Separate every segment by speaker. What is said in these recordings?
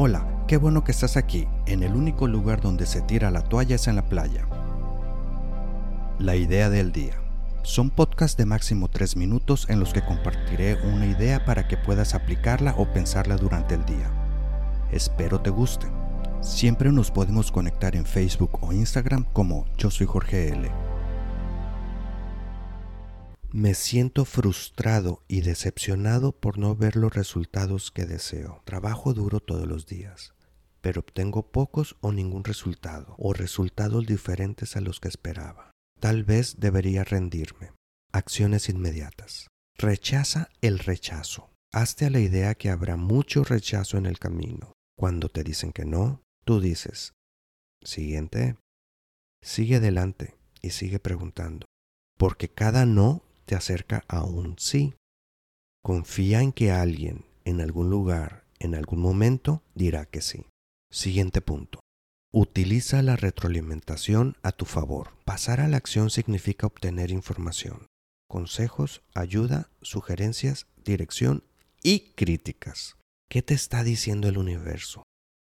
Speaker 1: Hola, qué bueno que estás aquí. En el único lugar donde se tira la toalla es en la playa. La idea del día. Son podcasts de máximo 3 minutos en los que compartiré una idea para que puedas aplicarla o pensarla durante el día. Espero te guste. Siempre nos podemos conectar en Facebook o Instagram como Yo soy Jorge L. Me siento frustrado y decepcionado por no ver los resultados que deseo. Trabajo duro todos los días, pero obtengo pocos o ningún resultado, o resultados diferentes a los que esperaba. Tal vez debería rendirme. Acciones inmediatas. Rechaza el rechazo. Hazte a la idea que habrá mucho rechazo en el camino. Cuando te dicen que no, tú dices, siguiente, sigue adelante y sigue preguntando, porque cada no te acerca a un sí. Confía en que alguien, en algún lugar, en algún momento, dirá que sí. Siguiente punto. Utiliza la retroalimentación a tu favor. Pasar a la acción significa obtener información, consejos, ayuda, sugerencias, dirección y críticas. ¿Qué te está diciendo el universo?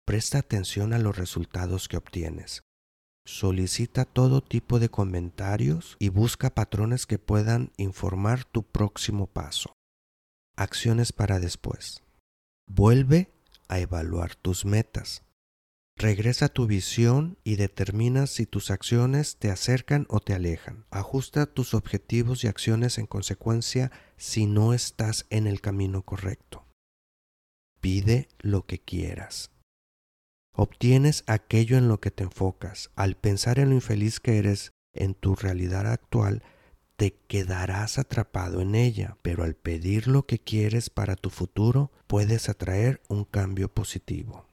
Speaker 1: Presta atención a los resultados que obtienes. Solicita todo tipo de comentarios y busca patrones que puedan informar tu próximo paso. Acciones para después. Vuelve a evaluar tus metas. Regresa a tu visión y determina si tus acciones te acercan o te alejan. Ajusta tus objetivos y acciones en consecuencia si no estás en el camino correcto. Pide lo que quieras. Obtienes aquello en lo que te enfocas. Al pensar en lo infeliz que eres en tu realidad actual, te quedarás atrapado en ella, pero al pedir lo que quieres para tu futuro, puedes atraer un cambio positivo.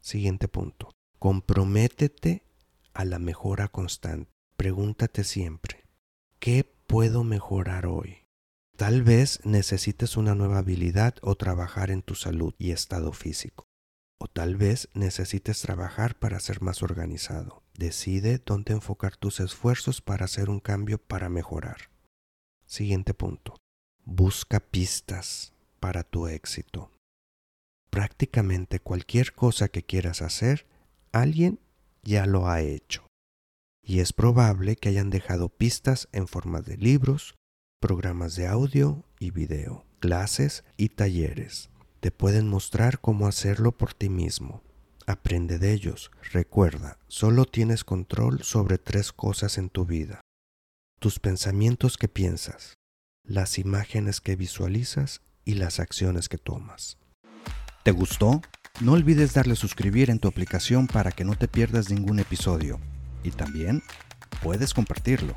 Speaker 1: Siguiente punto. Comprométete a la mejora constante. Pregúntate siempre, ¿qué puedo mejorar hoy? Tal vez necesites una nueva habilidad o trabajar en tu salud y estado físico. O tal vez necesites trabajar para ser más organizado. Decide dónde enfocar tus esfuerzos para hacer un cambio para mejorar. Siguiente punto. Busca pistas para tu éxito. Prácticamente cualquier cosa que quieras hacer, alguien ya lo ha hecho. Y es probable que hayan dejado pistas en forma de libros, programas de audio y video, clases y talleres te pueden mostrar cómo hacerlo por ti mismo. Aprende de ellos. Recuerda, solo tienes control sobre tres cosas en tu vida. Tus pensamientos que piensas, las imágenes que visualizas y las acciones que tomas. ¿Te gustó? No olvides darle suscribir en tu aplicación para que no te pierdas ningún episodio. Y también puedes compartirlo.